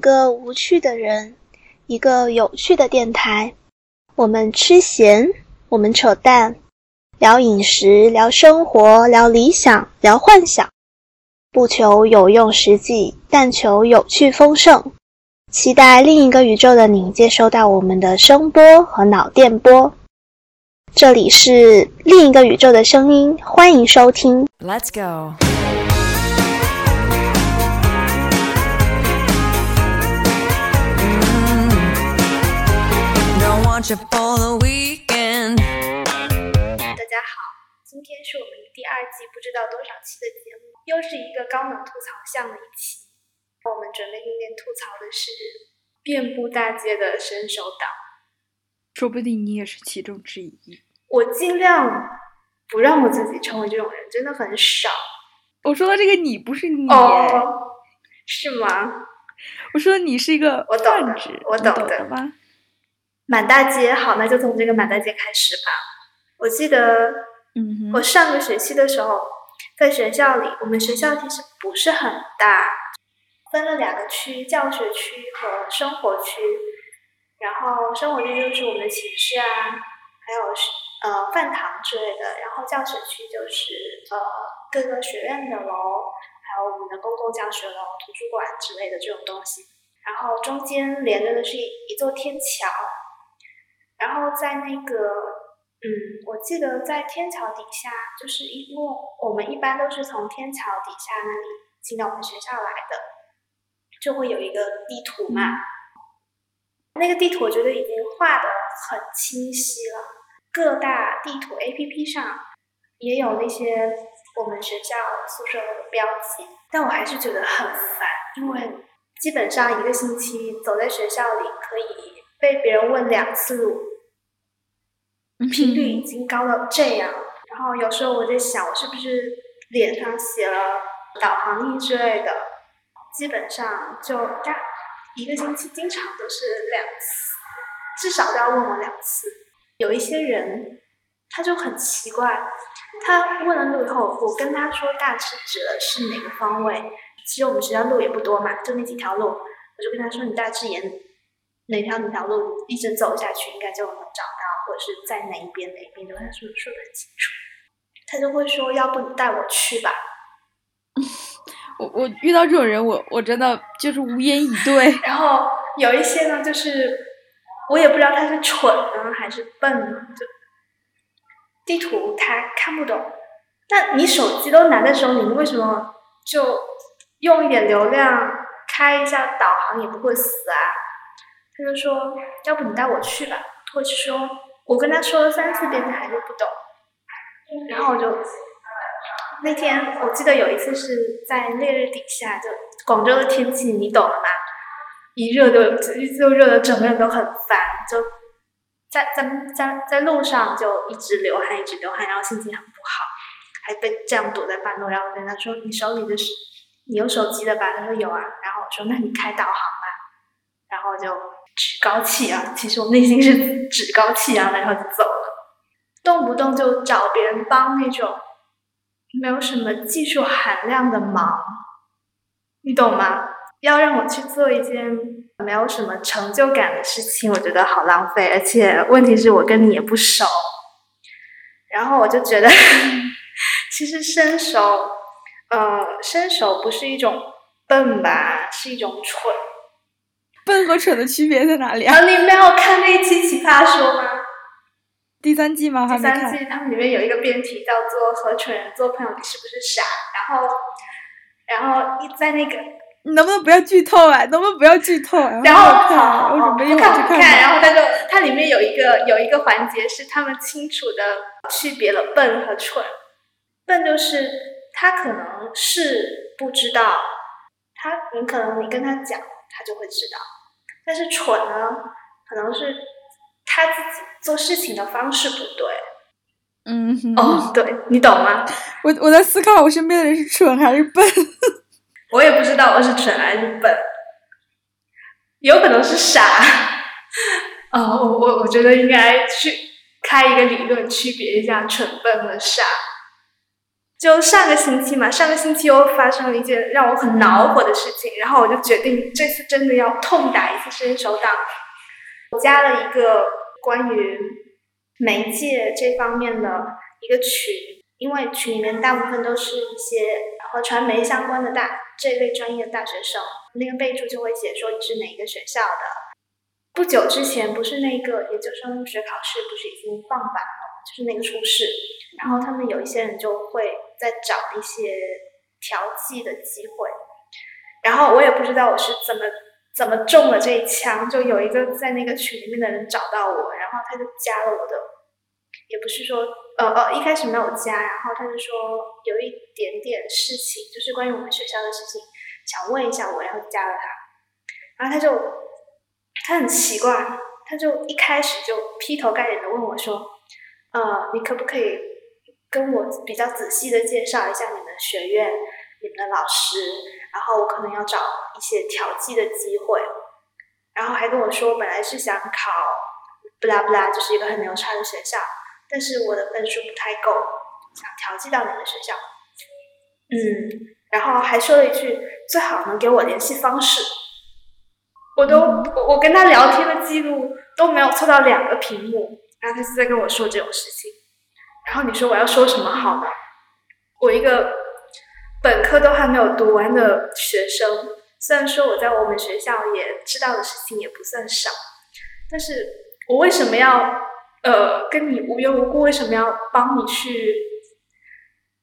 两个无趣的人，一个有趣的电台。我们吃咸，我们扯淡，聊饮食，聊生活，聊理想，聊幻想，不求有用实际，但求有趣丰盛。期待另一个宇宙的你接收到我们的声波和脑电波。这里是另一个宇宙的声音，欢迎收听。Let's go. Don't want for the weekend. 大家好，今天是我们第二季不知道多少期的节目，又是一个高能吐槽向的一期。我们准备今天吐槽的是遍布大街的伸手党。说不定你也是其中之一。我尽量不让我自己成为这种人，真的很少。我说的这个你不是你，哦，是吗？我说你是一个我懂的泛指，你我懂的懂的吗？满大街，好，那就从这个满大街开始吧。我记得嗯，我上个学期的时候，在学校里，我们学校其实不是很大，分了两个区，教学区和生活区。然后生活区就是我们的寝室啊，还有是呃饭堂之类的。然后教学区就是呃各个学院的楼，还有我们的公共教学楼、图书馆之类的这种东西。然后中间连着的是一一座天桥，然后在那个嗯，我记得在天桥底下，就是因为我们一般都是从天桥底下那里进到我们学校来的，就会有一个地图嘛。那个地图我觉得已经画的很清晰了，各大地图 APP 上也有那些我们学校宿舍的标记，但我还是觉得很烦，因为基本上一个星期走在学校里可以被别人问两次路，频率已经高到这样。然后有时候我在想，我是不是脸上写了导航仪之类的，基本上就大一个星期经常都是两次，至少都要问我两次。有一些人他就很奇怪，他问了路以后，我跟他说大致指的是哪个方位，其实我们学校路也不多嘛，就那几条路，我就跟他说你大致沿哪条哪条路一直走下去，应该就能找到，或者是在哪一边哪一边，都跟他说说的很清楚。他就会说，要不你带我去吧。我我遇到这种人，我我真的就是无言以对。然后有一些呢，就是我也不知道他是蠢呢还是笨呢，就地图他看不懂。那你手机都拿在手里，你为什么就用一点流量开一下导航也不会死啊？他就说，要不你带我去吧，或者说我跟他说了三四遍，他还是不懂。然后我就那天我记得有一次是在烈日底下，就广州的天气你懂的吗，一热就就热的整个人都很烦，就在在在在路上就一直流汗一直流汗，然后心情很不好，还被这样堵在半路，然后我跟他说你手里的是你有手机的吧？他说有啊，然后我说那你开导航吧，然后就趾高气扬，其实我内心是趾高气扬，然后就走了。动不动就找别人帮那种没有什么技术含量的忙，你懂吗？要让我去做一件没有什么成就感的事情，我觉得好浪费。而且问题是我跟你也不熟，然后我就觉得，其实伸手，呃，伸手不是一种笨吧，是一种蠢。笨和蠢的区别在哪里啊？啊，你没有看那一期《奇葩说》吗？第三季吗？第。三季他们里面有一个辩题叫做“和蠢人做朋友，你是不是傻？”然后，然后一在那个，你能不能不要剧透啊？能不能不要剧透啊？然后我看啊，好我准备一不会儿去看不看，然。后他就它里面有一个有一个环节是他们清楚的区别了笨和蠢。笨就是他可能是不知道，他你可能你跟他讲，他就会知道。但是蠢呢，可能是他自己做事情的方式不对。嗯哼，哦，对你懂吗？我我在思考我身边的人是蠢还是笨。我也不知道我是蠢还是笨，有可能是傻。哦，我我我觉得应该去开一个理论，区别一下蠢笨和傻。就上个星期嘛，上个星期又发生了一件让我很恼火的事情，然后我就决定这次真的要痛打一次伸手党。我加了一个关于媒介这方面的一个群，因为群里面大部分都是一些和传媒相关的大这一类专业的大学生，那个备注就会写说你是哪个学校的。不久之前，不是那个研究生入学考试不是已经放榜了，就是那个初试，然后他们有一些人就会在找一些调剂的机会，然后我也不知道我是怎么怎么中了这一枪，就有一个在那个群里面的人找到我，然后他就加了我的，也不是说呃呃一开始没有加，然后他就说有一点点事情，就是关于我们学校的事情，想问一下我，然后加了他，然后他就。他很奇怪，他就一开始就劈头盖脸的问我说：“呃，你可不可以跟我比较仔细的介绍一下你们学院、你们的老师？然后我可能要找一些调剂的机会。”然后还跟我说，本来是想考不拉不拉，就是一个很牛叉的学校，但是我的分数不太够，想调剂到你们学校。嗯，然后还说了一句：“最好能给我联系方式。”我都我跟他聊天的记录都没有凑到两个屏幕，然后他就在跟我说这种事情，然后你说我要说什么好呢？我一个本科都还没有读完的学生，虽然说我在我们学校也知道的事情也不算少，但是我为什么要呃跟你无缘无故为什么要帮你去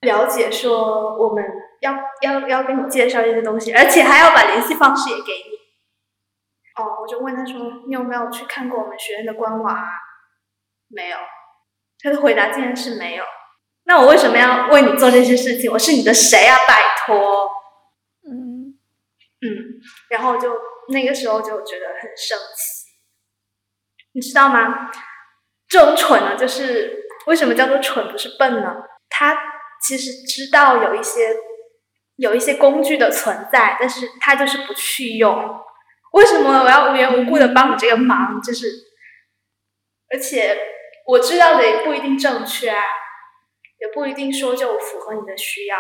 了解说我们要要要跟你介绍一些东西，而且还要把联系方式也给你？哦，我就问他说：“你有没有去看过我们学院的官网啊？”没有，他的回答竟然是没有。那我为什么要为你做这些事情？我是你的谁啊？拜托。嗯嗯，然后就那个时候就觉得很生气，你知道吗？这种蠢呢，就是为什么叫做蠢不是笨呢？他其实知道有一些有一些工具的存在，但是他就是不去用。为什么我要无缘无故的帮你这个忙？就是，而且我知道的也不一定正确啊，也不一定说就符合你的需要。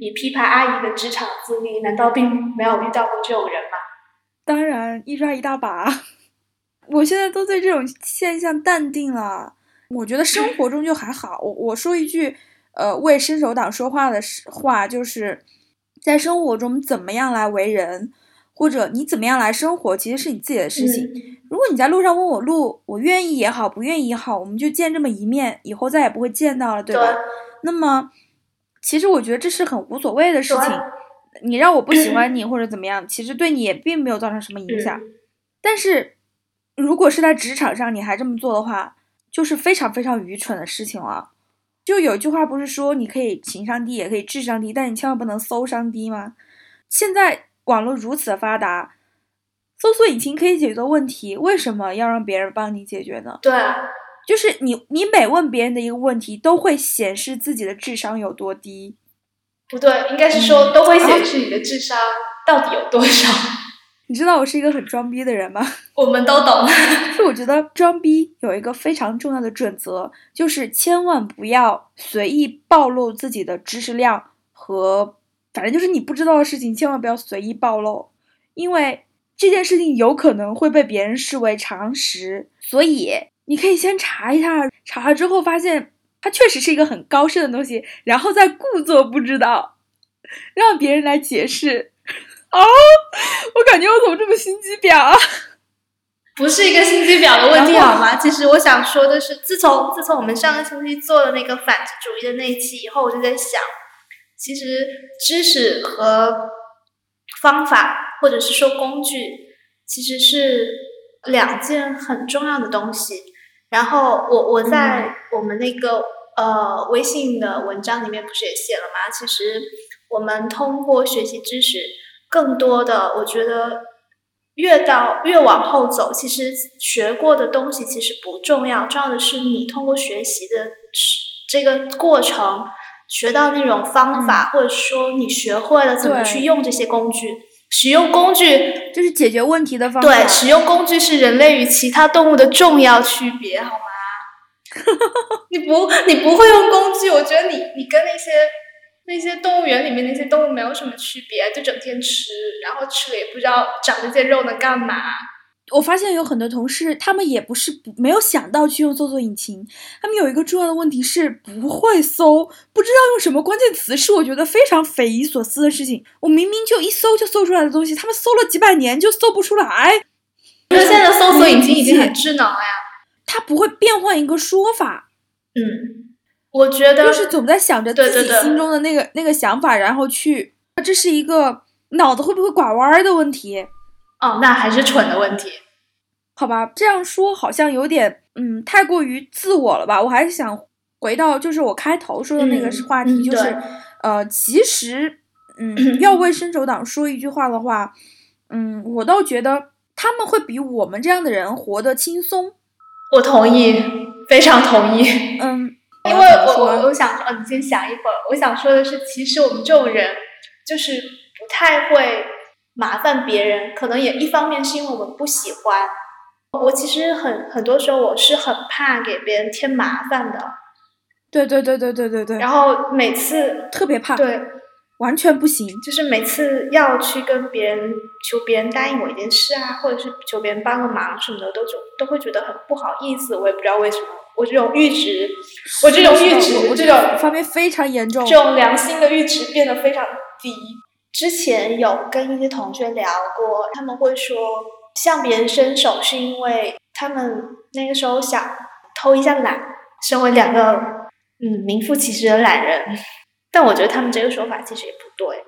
你批判阿姨的职场资历，难道并没有遇到过这种人吗？当然，一抓一大把。我现在都对这种现象淡定了。我觉得生活中就还好。我我说一句，呃，为伸手党说话的话，就是在生活中怎么样来为人。或者你怎么样来生活，其实是你自己的事情。如果你在路上问我路，我愿意也好，不愿意也好，我们就见这么一面，以后再也不会见到了，对吧？那么，其实我觉得这是很无所谓的事情。你让我不喜欢你或者怎么样，其实对你也并没有造成什么影响。但是，如果是在职场上你还这么做的话，就是非常非常愚蠢的事情了。就有一句话不是说你可以情商低也可以智商低，但你千万不能搜商低吗？现在。网络如此的发达，搜索引擎可以解决的问题，为什么要让别人帮你解决呢？对，就是你，你每问别人的一个问题，都会显示自己的智商有多低。不对，应该是说都会显示你的智商到底有多少。你知道我是一个很装逼的人吗？我们都懂。就我觉得装逼有一个非常重要的准则，就是千万不要随意暴露自己的知识量和。反正就是你不知道的事情，千万不要随意暴露，因为这件事情有可能会被别人视为常识。所以你可以先查一下，查了之后发现它确实是一个很高深的东西，然后再故作不知道，让别人来解释。哦，我感觉我怎么这么心机婊啊？不是一个心机婊的问题好吗？其实我想说的是，自从自从我们上个星期做了那个反智主义的那一期以后，我就在想。其实知识和方法，或者是说工具，其实是两件很重要的东西。然后我我在我们那个呃微信的文章里面不是也写了吗？其实我们通过学习知识，更多的我觉得越到越往后走，其实学过的东西其实不重要，重要的是你通过学习的这个过程。学到那种方法，或者说你学会了怎么去用这些工具，使用工具就是解决问题的方法。对，使用工具是人类与其他动物的重要区别，好吗？你不你不会用工具，我觉得你你跟那些那些动物园里面那些动物没有什么区别，就整天吃，然后吃了也不知道长这些肉能干嘛。我发现有很多同事，他们也不是不没有想到去用搜索引擎，他们有一个重要的问题是不会搜，不知道用什么关键词，是我觉得非常匪夷所思的事情。我明明就一搜就搜出来的东西，他们搜了几百年就搜不出来，因为现在的搜索引擎已经很智能了呀。它不会变换一个说法，嗯，我觉得就是总在想着自己心中的那个那个想法，然后去，这是一个脑子会不会拐弯儿的问题。哦，那还是蠢的问题。好吧，这样说好像有点，嗯，太过于自我了吧？我还是想回到，就是我开头说的那个嗯话题，嗯就是，呃，其实，嗯，要为伸手党说一句话的话，嗯，我倒觉得他们会比我们这样的人活得轻松，我同意，非常同意。嗯，因为我我我想说，你先想一会儿。我想说的是，其实我们这种人就是不太会麻烦别人，可能也一方面是因为我们不喜欢。我其实很很多时候我是很怕给别人添麻烦的，对对对对对对对，然后每次特别怕，对，完全不行，就是每次要去跟别人求别人答应我一件事啊，或者是求别人帮个忙什么的，都就都会觉得很不好意思。我也不知道为什么，我这种阈值，我这种阈值，我这种方面非常严重这，种良心的阈值变得非常低。之前有跟一些同学聊过，他们会说向别人伸手是因为他们那个时候想偷一下懒，身为两个嗯名副其实的懒人。但我觉得他们这个说法其实也不对。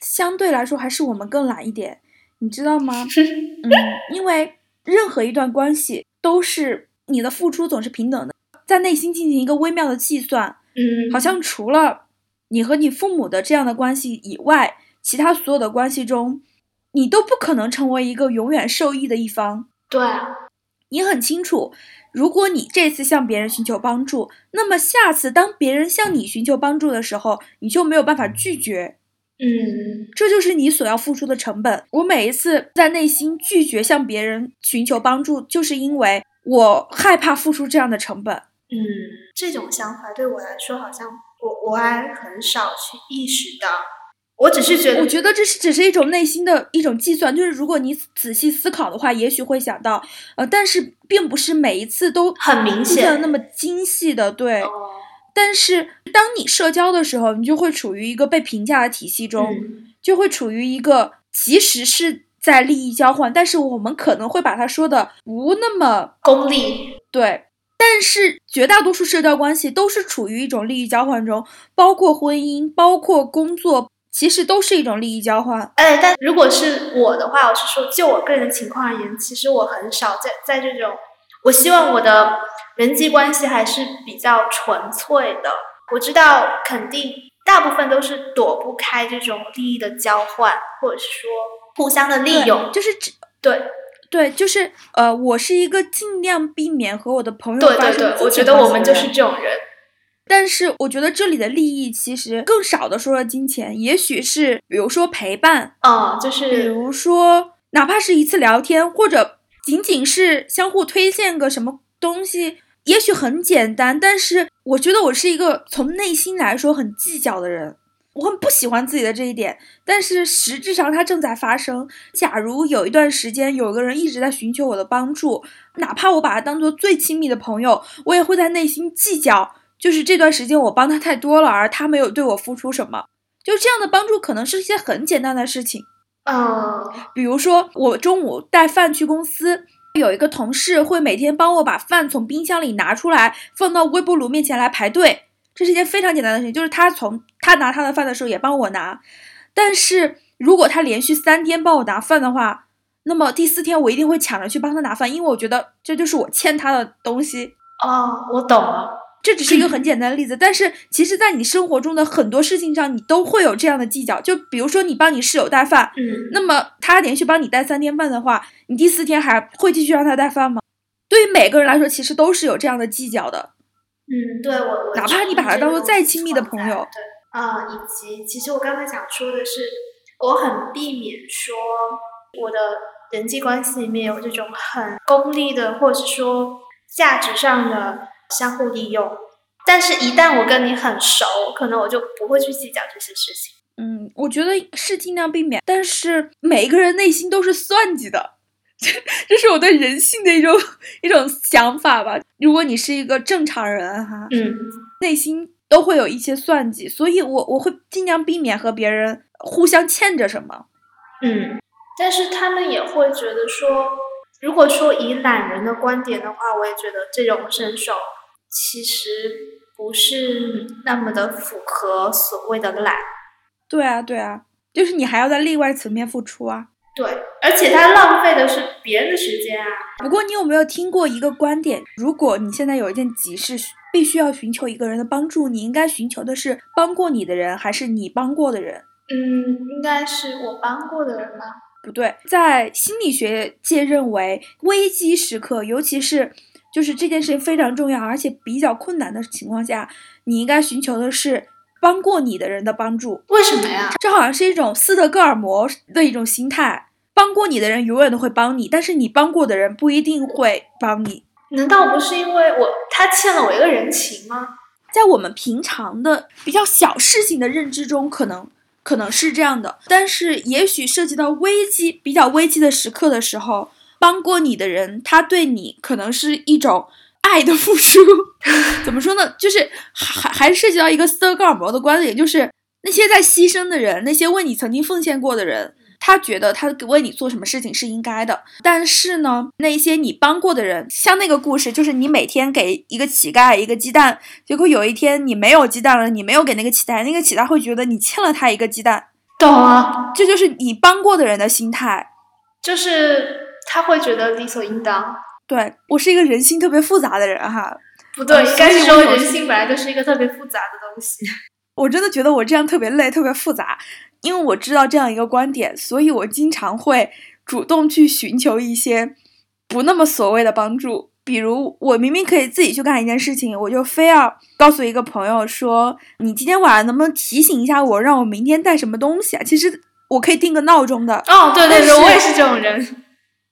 相对来说还是我们更懒一点，你知道吗？嗯，因为任何一段关系都是你的付出总是平等的，在内心进行一个微妙的计算，嗯，好像除了你和你父母的这样的关系以外，其他所有的关系中，你都不可能成为一个永远受益的一方。对啊，你很清楚，如果你这次向别人寻求帮助，那么下次当别人向你寻求帮助的时候，你就没有办法拒绝。嗯这就是你所要付出的成本。我每一次在内心拒绝向别人寻求帮助，就是因为我害怕付出这样的成本。嗯，这种想法对我来说，好像我我还很少去意识到。我只是觉得，我觉得这是只是一种内心的一种计算，就是如果你仔细思考的话，也许会想到，呃，但是并不是每一次都很明显的那么精细的，对。哦但是当你社交的时候，你就会处于一个被评价的体系中，嗯就会处于一个其实是在利益交换，但是我们可能会把它说的不那么功利，对。但是绝大多数社交关系都是处于一种利益交换中，包括婚姻，包括工作，其实都是一种利益交换。哎，但如果是我的话，我是说，就我个人的情况而言，其实我很少在在这种，我希望我的人际关系还是比较纯粹的。我知道肯定大部分都是躲不开这种利益的交换，或者是说互相的利用。就是只对对，就是呃，我是一个尽量避免和我的朋友对对对，我觉得我们就是这种人。但是我觉得这里的利益其实更少的说了金钱，也许是比如说陪伴，嗯，就是比如说哪怕是一次聊天，或者仅仅是相互推荐个什么东西，也许很简单，但是我觉得我是一个从内心来说很计较的人。我很不喜欢自己的这一点，但是实质上它正在发生。假如有一段时间有个人一直在寻求我的帮助，哪怕我把他当做最亲密的朋友，我也会在内心计较，就是这段时间我帮他太多了，而他没有对我付出什么。就这样的帮助可能是一些很简单的事情，嗯比如说我中午带饭去公司，有一个同事会每天帮我把饭从冰箱里拿出来，放到微波炉面前来排队。这是一件非常简单的事情，就是他从他拿他的饭的时候也帮我拿，但是如果他连续三天帮我拿饭的话，那么第四天我一定会抢着去帮他拿饭，因为我觉得这就是我欠他的东西。哦，我懂了。这只是一个很简单的例子，但是其实，在你生活中的很多事情上，你都会有这样的计较。就比如说，你帮你室友带饭，嗯，那么他连续帮你带三天饭的话，你第四天还会继续让他带饭吗？对于每个人来说，其实都是有这样的计较的。嗯，对我我哪怕你把他当做再亲密的朋友对啊、以及其实我刚才想说的是，我很避免说我的人际关系里面有这种很功利的，或者是说价值上的相互利用。但是，一旦我跟你很熟，可能我就不会去计较这些事情。嗯，我觉得是尽量避免，但是每一个人内心都是算计的，这这是我对人性的一种一种想法吧。如果你是一个正常人哈，嗯，内心都会有一些算计，所以我我会尽量避免和别人互相欠着什么。嗯，但是他们也会觉得说，如果说以懒人的观点的话，我也觉得这种伸手其实不是那么的符合所谓的懒。对啊，对啊，就是你还要在另外层面付出啊。对，而且他浪费的是别人的时间啊。不过你有没有听过一个观点？如果你现在有一件急事，必须要寻求一个人的帮助，你应该寻求的是帮过你的人，还是你帮过的人？嗯，应该是我帮过的人吗。不对，在心理学界认为，危机时刻，尤其是就是这件事情非常重要，而且比较困难的情况下，你应该寻求的是。帮过你的人的帮助，为什么呀？这好像是一种斯德哥尔摩的一种心态。帮过你的人永远都会帮你，但是你帮过的人不一定会帮你。难道不是因为我他欠了我一个人情吗？在我们平常的比较小事情的认知中，可能可能是这样的。但是也许涉及到危机、比较危机的时刻的时候，帮过你的人，他对你可能是一种。爱的付出 怎么说呢？就是还还涉及到一个斯德哥尔摩的观点，就是那些在牺牲的人，那些为你曾经奉献过的人，他觉得他为你做什么事情是应该的。但是呢，那些你帮过的人，像那个故事，就是你每天给一个乞丐一个鸡蛋，结果有一天你没有鸡蛋了，你没有给那个乞丐，那个乞丐会觉得你欠了他一个鸡蛋。懂啊，这就是你帮过的人的心态，就是他会觉得理所应当。对我是一个人心特别复杂的人哈，不对，应该是说人心本来就是一个特别复杂的东西。我真的觉得我这样特别累，特别复杂，因为我知道这样一个观点，所以我经常会主动去寻求一些不那么所谓的帮助。比如我明明可以自己去干一件事情，我就非要告诉一个朋友说：“你今天晚上能不能提醒一下我，让我明天带什么东西啊？”其实我可以定个闹钟的。哦，对对对，我也是这种人。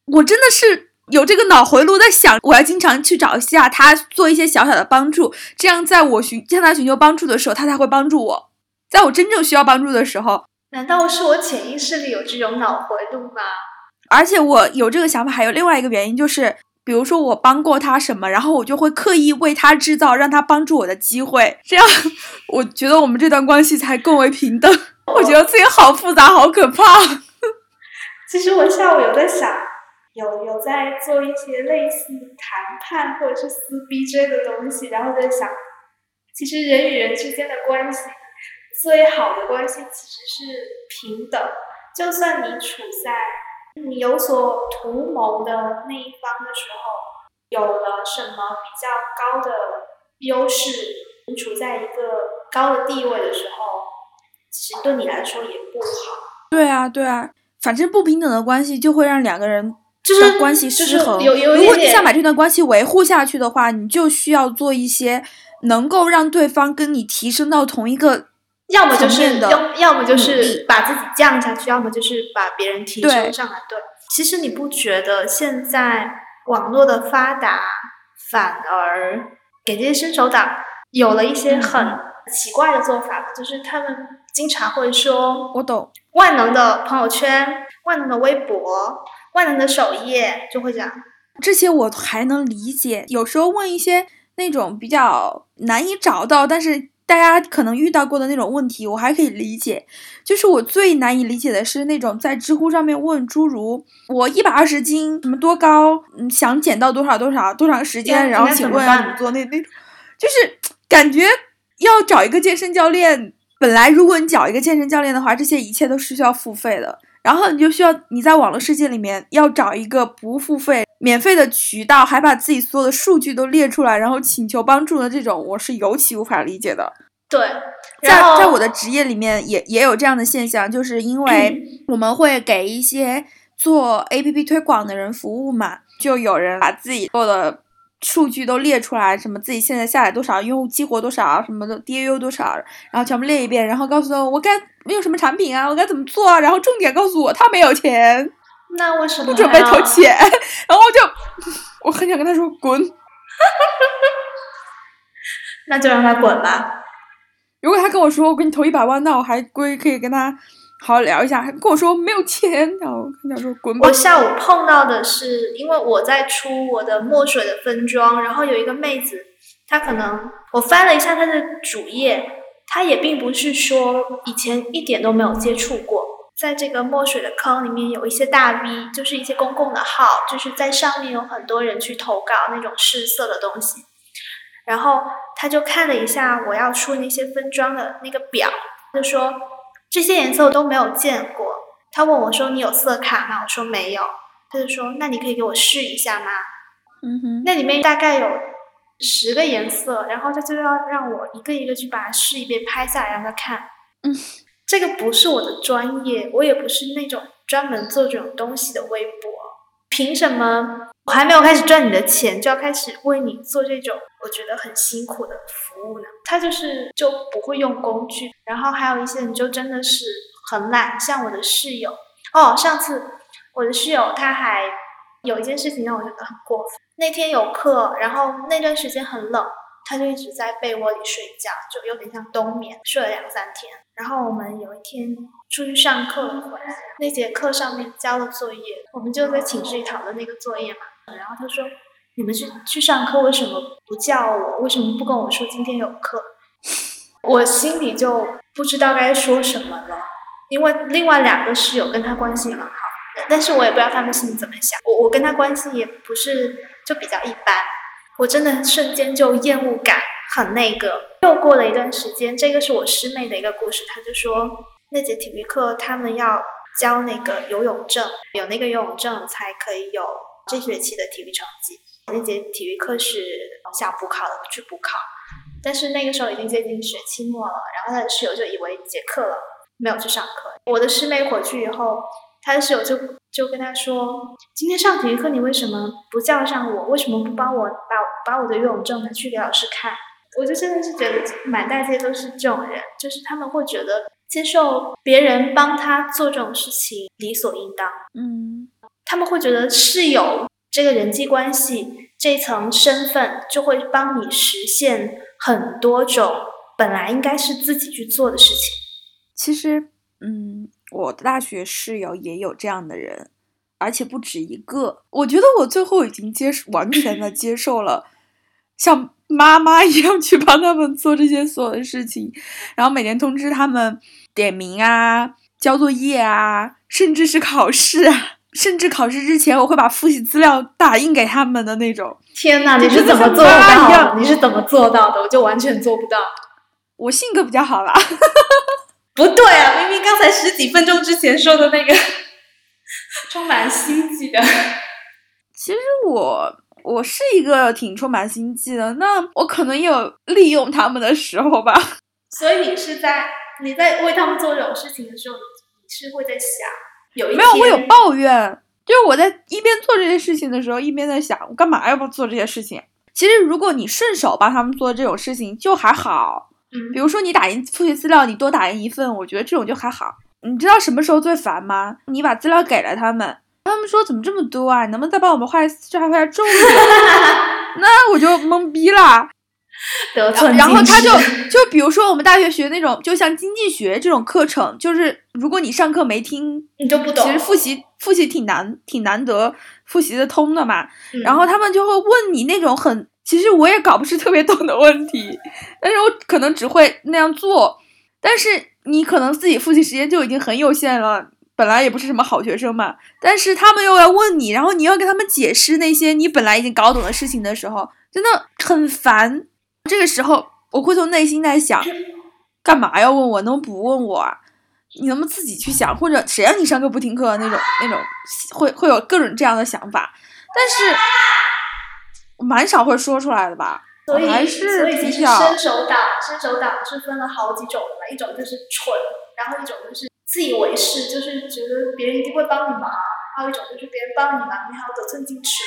我真的是。有这个脑回路在想，我要经常去找一下他，做一些小小的帮助，这样在我寻向他寻求帮助的时候，他才会帮助我。在我真正需要帮助的时候，难道是我潜意识里有这种脑回路吗？而且我有这个想法，还有另外一个原因，就是比如说我帮过他什么，然后我就会刻意为他制造让他帮助我的机会，这样我觉得我们这段关系才更为平等。我觉得自己好复杂，好可怕。其实我下午有在想。有有在做一些类似谈判或者是撕逼之类的东西，然后在想，其实人与人之间的关系，最好的关系其实是平等。就算你处在你有所图谋的那一方的时候，有了什么比较高的优势，你处在一个高的地位的时候，其实对你来说也不好。对啊，对啊，反正不平等的关系就会让两个人。就是关系失衡。有有如果你想把这段关系维护下去的话，你就需要做一些能够让对方跟你提升到同一个，要么就是要要么就是把自己降下去，要么就是把别人提升上来。对，其实你不觉得现在网络的发达反而给这些伸手党有了一些很奇怪的做法吗？就是他们经常会说：“我懂。”万能的朋友圈，万能的微博。万能的首页就会这样，这些我还能理解。有时候问一些那种比较难以找到，但是大家可能遇到过的那种问题，我还可以理解。就是我最难以理解的是那种在知乎上面问诸如“我一百二十斤，什么多高，嗯，想减到多少多少多长时间，然后请问怎么做”那那种，就是感觉要找一个健身教练。本来如果你找一个健身教练的话，这些一切都是需要付费的。然后你就需要你在网络世界里面要找一个不付费、免费的渠道，还把自己所有的数据都列出来，然后请求帮助的这种，我是尤其无法理解的。对，在在我的职业里面也也有这样的现象，就是因为 我们会给一些做 APP 推广的人服务嘛，就有人把自己做的。数据都列出来，什么自己现在下载多少，用户激活多少，什么的 DAU 多少，然后全部列一遍，然后告诉我我该用什么产品啊，我该怎么做啊，然后重点告诉我他没有钱，那为什么不准备投钱？然后就我很想跟他说滚。那就让他滚吧。如果他跟我说我给你投一百万，那我还归可以跟他好好聊一下。还跟我说没有钱，然后跟他说滚我。下午碰到的是，因为我在出我的墨水的分装，然后有一个妹子，她可能我翻了一下她的主页，她也并不是说以前一点都没有接触过。在这个墨水的坑里面有一些大 V，就是一些公共的号，就是在上面有很多人去投稿那种试色的东西。然后他就看了一下我要出那些分装的那个表，就说这些颜色我都没有见过。他问我说：“你有色卡吗？”我说没有。他就说：“那你可以给我试一下吗嗯哼，？”那里面大概有十个颜色，然后他就要让我一个一个去把它试一遍，拍下来让他看。嗯，这个不是我的专业，我也不是那种专门做这种东西的微博。凭什么我还没有开始赚你的钱，就要开始为你做这种我觉得很辛苦的服务呢？他就是就不会用工具，然后还有一些人就真的是很懒，像我的室友。哦，上次我的室友他还有一件事情让我觉得很过分。那天有课，然后那段时间很冷，他就一直在被窝里睡觉，就有点像冬眠，睡了两三天。然后我们有一天出去上课回来，那节课上面交了作业，我们就在寝室里讨论那个作业嘛。然后他说：“你们去去上课为什么不叫我？为什么不跟我说今天有课？”我心里就不知道该说什么了，因为另外两个室友跟他关系很好，但是我也不知道他们心里怎么想。我我跟他关系也不是就比较一般，我真的瞬间就厌恶感很那个。又过了一段时间，这个是我师妹的一个故事，她就说那节体育课他们要交那个游泳证，有那个游泳证才可以有这学期的体育成绩。那节体育课是想补考的，去补考，但是那个时候已经接近学期末了，然后他的室友就以为结课了，没有去上课。我的师妹回去以后，他的室友就就跟他说：“今天上体育课你为什么不叫上我？为什么不帮我把把我的游泳证拿去给老师看？”我就真的是觉得满大街都是这种人，就是他们会觉得接受别人帮他做这种事情理所应当。嗯，他们会觉得室友这个人际关系这层身份就会帮你实现很多种本来应该是自己去做的事情。其实，嗯，我的大学室友也有这样的人，而且不止一个。我觉得我最后已经接受完全的接受了，像妈妈一样去帮他们做这些所有的事情，然后每天通知他们点名啊、交作业啊，甚至是考试啊。甚至考试之前，我会把复习资料打印给他们的那种。天哪，你是怎么做到的？你是怎么做到的？我就完全做不到。我性格比较好啦，不对啊，明明刚才十几分钟之前说的那个充满心机的。其实我我是一个挺充满心计的，那我可能也有利用他们的时候吧。所以你是在你在为他们做这种事情的时候，你是会在想有一没有，我有抱怨，就是我在一边做这些事情的时候，一边在想，我干嘛要不做这些事情？其实如果你顺手帮他们做这种事情就还好，嗯比如说你打印复习资料，你多打印一份，我觉得这种就还好。你知道什么时候最烦吗？你把资料给了他们，他们说怎么这么多啊？你能不能再帮我们画这画画重点？那我就懵逼了。然后他就 就比如说我们大学学那种，就像经济学这种课程，就是如果你上课没听，你就不懂。其实复习复习挺难，挺难得复习的通的嘛。嗯然后他们就会问你那种很，其实我也搞不是特别懂的问题，但是我可能只会那样做。但是你可能自己复习时间就已经很有限了，本来也不是什么好学生嘛。但是他们又要问你，然后你要跟他们解释那些你本来已经搞懂的事情的时候，真的很烦。这个时候，我会从内心在想，干嘛要问我？能不问我啊？你能不能自己去想？或者谁让你上课不听课那种那种，会会有各种这样的想法。但是我蛮少会说出来的吧。所以还是所以其实伸手党，伸手党是分了好几种的嘛，一种就是蠢，然后一种就是自以为是，就是觉得别人一定会帮你忙，还有一种就是别人帮你忙，你还要得寸进尺。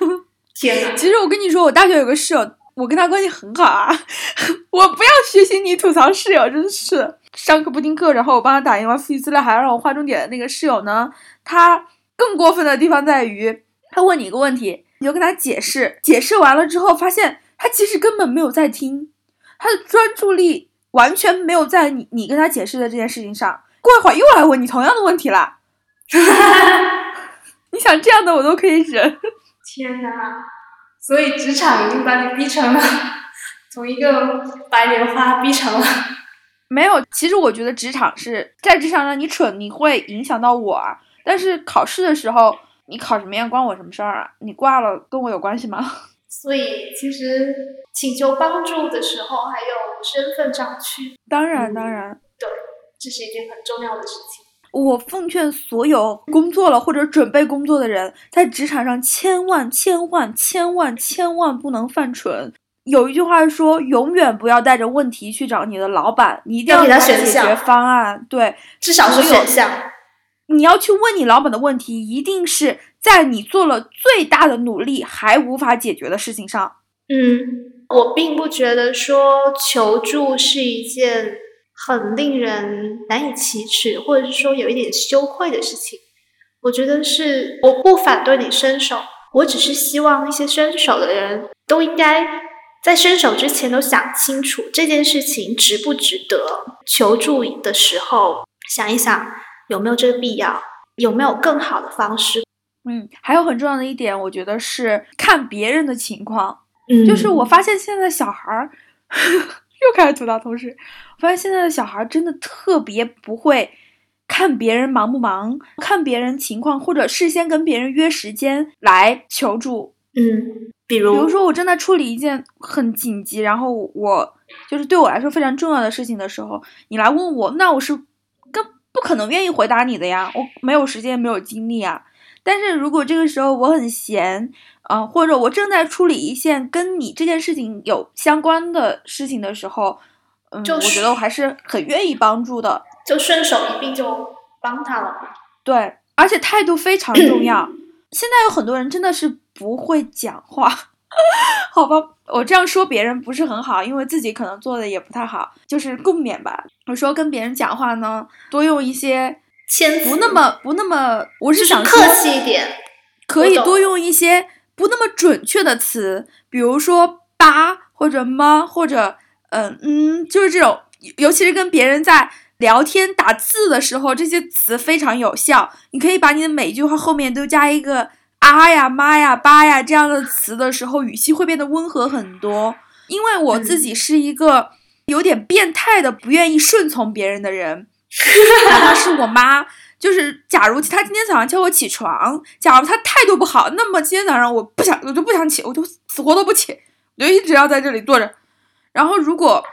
天哪！其实我跟你说，我大学有个室友，我跟他关系很好啊。我不要学习你吐槽室友，真是上课不听课，然后我帮他打印完复习资料，还要让我画重点的那个室友呢，他更过分的地方在于，他问你一个问题，你就跟他解释，解释完了之后，发现他其实根本没有在听，他的专注力完全没有在你你跟他解释的这件事情上。过一会儿又来问你同样的问题啦。你想这样的我都可以忍。天哪！所以职场已经把你逼成了，从一个白莲花逼成了。没有，其实我觉得职场是在职场上你蠢，你会影响到我啊。但是考试的时候，你考什么样关我什么事儿啊？你挂了跟我有关系吗？所以其实请求帮助的时候，还有身份上去，当然，当然，对，这是一件很重要的事情。我奉劝所有工作了或者准备工作的人，在职场上千万千万千万千万不能犯蠢。有一句话说，永远不要带着问题去找你的老板，你一定要给他解决方案。对，至少是选项。你要去问你老板的问题，一定是在你做了最大的努力还无法解决的事情上。嗯，我并不觉得说求助是一件很令人难以启齿，或者是说有一点羞愧的事情。我觉得是，我不反对你伸手，我只是希望那些伸手的人都应该在伸手之前都想清楚这件事情值不值得求助的时候，想一想有没有这个必要，有没有更好的方式。嗯，还有很重要的一点，我觉得是看别人的情况。嗯就是我发现现在小孩儿 又开始吐槽同事，我发现现在的小孩儿真的特别不会看别人忙不忙，看别人情况，或者事先跟别人约时间来求助。嗯，比如比如说我正在处理一件很紧急，然后我就是对我来说非常重要的事情的时候，你来问我，那我是更不可能愿意回答你的呀，我没有时间，没有精力啊。但是如果这个时候我很闲，啊、或者我正在处理一件跟你这件事情有相关的事情的时候，嗯，就我觉得我还是很愿意帮助的。就顺手一并就帮他了嘛。对，而且态度非常重要。现在有很多人真的是不会讲话，好吧，我这样说别人不是很好，因为自己可能做的也不太好，就是共勉吧。我说跟别人讲话呢，多用一些谦不那么不那么，我是是想说客气一点。可以多用一些不那么准确的词，比如说“吧”或者“吗”或者嗯嗯，就是这种，尤其是跟别人在聊天打字的时候，这些词非常有效。你可以把你的每一句话后面都加一个“啊呀”“妈呀”“吧呀”这样的词的时候，语气会变得温和很多。因为我自己是一个有点变态的，不愿意顺从别人的人，哪怕是我妈。就是，假如她今天早上叫我起床，假如她态度不好，那么今天早上我不想，我就不想起，我就死活都不起，我就一直要在这里坐着。然后如果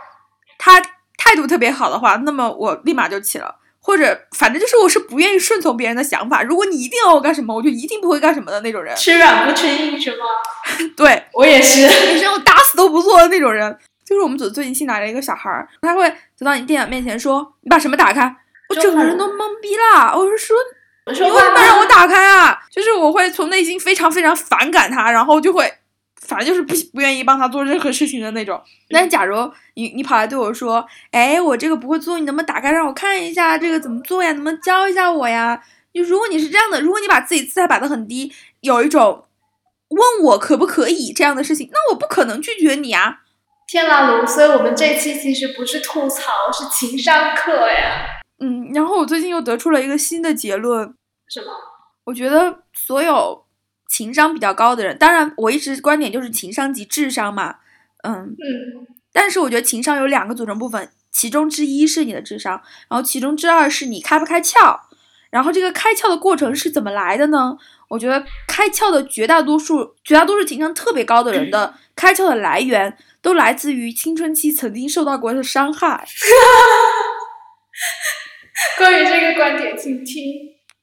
她态度特别好的话，那么我立马就起了。或者反正就是我是不愿意顺从别人的想法，如果你一定要我干什么，我就一定不会干什么的那种人。吃软不吃硬是吗？对，我也是。你是我打死都不做的那种人。就是我们组最近新来了一个小孩儿，他会走到你电脑面前说：“你把什么打开？”我整个人都懵逼啦！我是说，你为什么？让我打开啊？就是我会从内心非常非常反感他，然后就会，反正就是不不愿意帮他做任何事情的那种。但是假如你你跑来对我说，哎，我这个不会做，你能不能打开让我看一下这个怎么做呀？能不能教一下我呀？就如果你是这样的，如果你把自己姿态摆得很低，有一种问我可不可以这样的事情，那我不可能拒绝你啊。天啦噜！所以我们这期其实不是吐槽，是情商课呀。嗯，然后我最近又得出了一个新的结论，什么？我觉得所有情商比较高的人，当然我一直观点就是情商及智商嘛，嗯，嗯，但是我觉得情商有两个组成部分，其中之一是你的智商，然后其中之二是你开不开窍，然后这个开窍的过程是怎么来的呢？我觉得开窍的绝大多数、绝大多数情商特别高的人的开窍的来源，都来自于青春期曾经受到过的伤害。关于这个观点，请听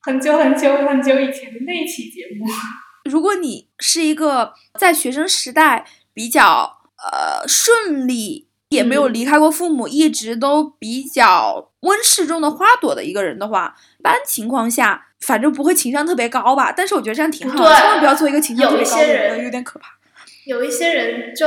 很久很久很久以前的那一期节目。如果你是一个在学生时代比较呃顺利，也没有嗯离开过父母，一直都比较温室中的花朵的一个人的话，一般情况下，反正不会情商特别高吧。但是我觉得这样挺好的，对千万不要做一个情商特别高的些，人有点可怕。有一些人就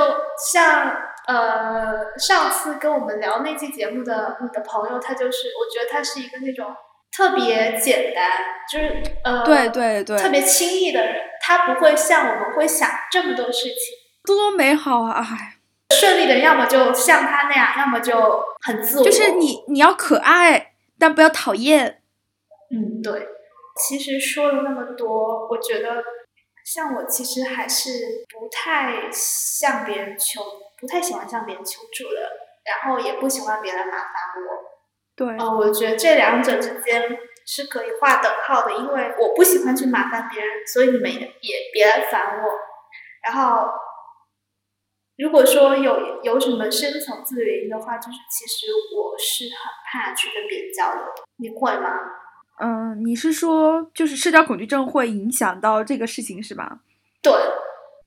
像呃上次跟我们聊那期节目的你的朋友，他就是我觉得他是一个那种特别简单，就是呃对对对，特别轻易的人，他不会像我们会想这么多事情。多美好啊！哎，顺利的，要么就像他那样，要么就很自我。就是你你要可爱，但不要讨厌。嗯，对。其实说了那么多，我觉得像我其实还是不太向别人求，不太喜欢向别人求助的，然后也不喜欢别人麻烦我。对，嗯，我觉得这两者之间是可以划等号的，因为我不喜欢去麻烦别人，所以你们也别来烦我。然后，如果说有有什么深层次的原因的话，就是其实我是很怕去跟别人交流。你会吗？嗯，你是说就是社交恐惧症会影响到这个事情是吧？对，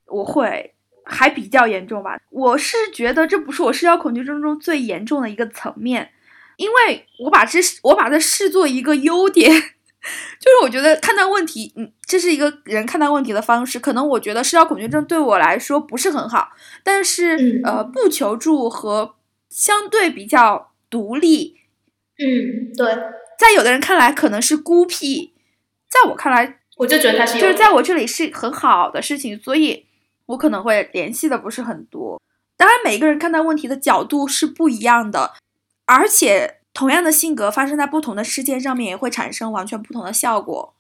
我会，还比较严重吧。我是觉得这不是我社交恐惧症中最严重的一个层面。因为我把这我把它视作一个优点，就是我觉得看待问题，嗯，这是一个人看待问题的方式。可能我觉得社交恐惧症对我来说不是很好，但是呃，不求助和相对比较独立，嗯，对，在有的人看来可能是孤僻，在我看来，我就觉得他是就是在我这里是很好的事情，所以我可能会联系的不是很多。当然，每个人看待问题的角度是不一样的。而且，同样的性格发生在不同的事件上面，也会产生完全不同的效果。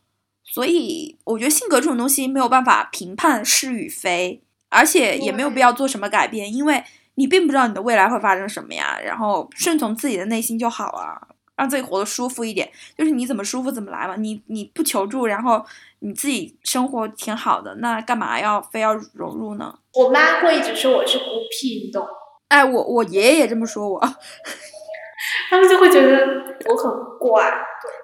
所以，我觉得性格这种东西没有办法评判是与非，而且也没有必要做什么改变，因为你并不知道你的未来会发生什么呀。然后，顺从自己的内心就好了，让自己活得舒服一点。就是你怎么舒服怎么来嘛。你你不求助，然后你自己生活挺好的，那干嘛要非要融入呢？我妈会一直说我是孤僻，你懂？哎，我我爷爷也这么说我。他们就会觉得我很怪。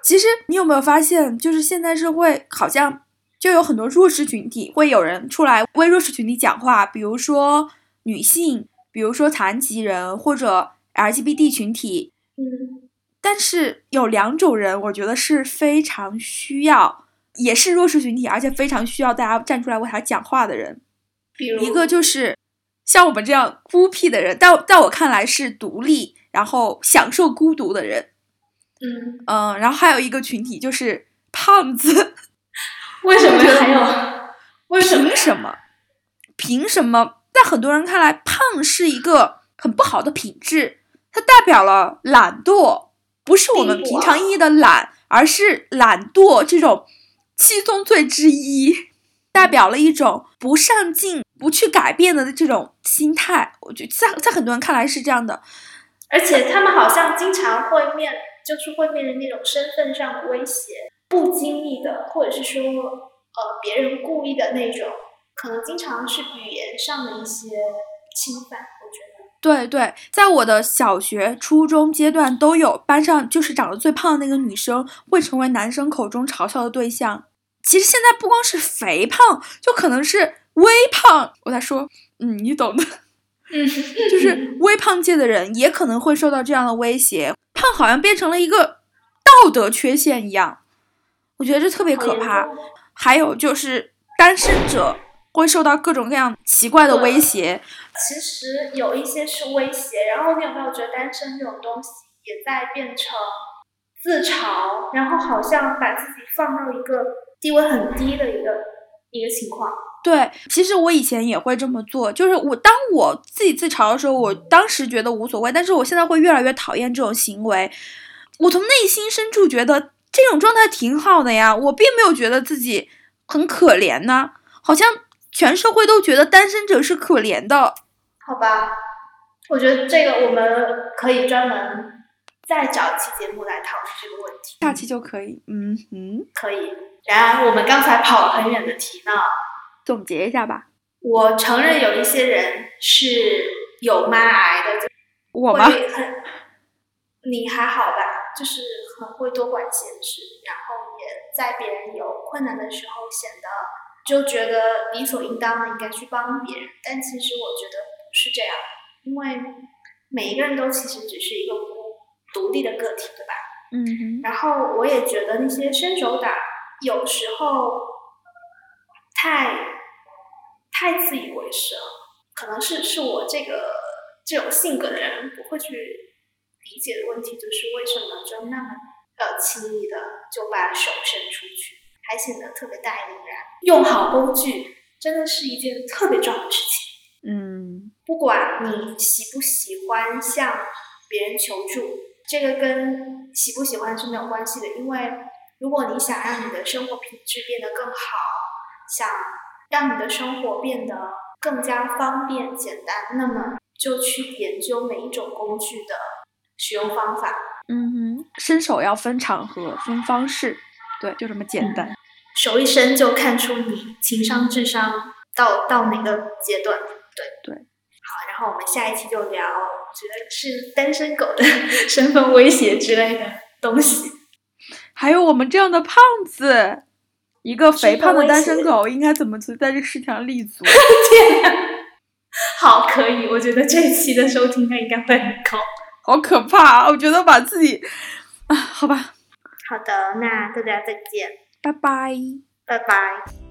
其实你有没有发现，就是现在社会好像就有很多弱势群体，会有人出来为弱势群体讲话，比如说女性，比如说残疾人或者 LGBT 群体。嗯。但是有两种人，我觉得是非常需要，也是弱势群体，而且非常需要大家站出来为他讲话的人。比如一个就是像我们这样孤僻的人，在在我看来是独立。然后享受孤独的人，嗯嗯，然后还有一个群体就是胖子，为什么还有？为什么？凭什么？凭什么？在很多人看来，胖是一个很不好的品质，它代表了懒惰，不是我们平常意义的懒，而是懒惰这种七宗罪之一，代表了一种不上进、不去改变的这种心态。我觉得在在很多人看来是这样的。而且他们好像经常会面，就是会面临那种身份上的威胁，不经意的，或者是说，呃，别人故意的那种，可能经常是语言上的一些侵犯。对对，在我的小学、初中阶段都有，班上就是长得最胖的那个女生会成为男生口中嘲笑的对象。其实现在不光是肥胖，就可能是微胖。我在说，嗯，你懂的。嗯，就是微胖界的人也可能会受到这样的威胁，胖好像变成了一个道德缺陷一样，我觉得这特别可怕。还有就是单身者会受到各种各样奇怪的威胁。其实有一些是威胁，然后你有没有觉得单身这种东西也在变成自嘲，然后好像把自己放到一个地位很低的一个一个情况。对，其实我以前也会这么做，就是我当我自己自嘲的时候，我当时觉得无所谓，但是我现在会越来越讨厌这种行为。我从内心深处觉得这种状态挺好的呀，我并没有觉得自己很可怜呢，好像全社会都觉得单身者是可怜的。好吧，我觉得这个我们可以专门再找一期节目来讨论这个问题，下期就可以。嗯嗯，可以。然而我们刚才跑了很远的题呢。总结一下吧。我承认有一些人是有妈癌的，我吗？很，你还好吧？就是很会多管闲事，然后也在别人有困难的时候显得就觉得理所应当的应该去帮别人。但其实我觉得不是这样，因为每一个人都其实只是一个孤独立的个体，对吧？嗯。然后我也觉得那些伸手党有时候太。太自以为是了，可能是是我这个这种性格的人不会去理解的问题，就是为什么就那么呃轻易的就把手伸出去，还显得特别大义凛然。用好工具真的是一件特别重要的事情。嗯不管你喜不喜欢向别人求助，这个跟喜不喜欢是没有关系的。因为如果你想让你的生活品质变得更好，想让你的生活变得更加方便简单，那么就去研究每一种工具的使用方法。嗯哼，伸手要分场合、分方式，对，就这么简单。手一伸就看出你情商、智商到到哪个阶段。对对。好，然后我们下一期就聊，我觉得是单身狗的 身份威胁之类的东西。还有我们这样的胖子，一个肥胖的单身狗应该怎么在这个市场上立足？天哪！好，可以，我觉得这一期的收听量应该会很高。好可怕！我觉得把自己啊，好吧。好的，那大家再见，拜拜，拜拜。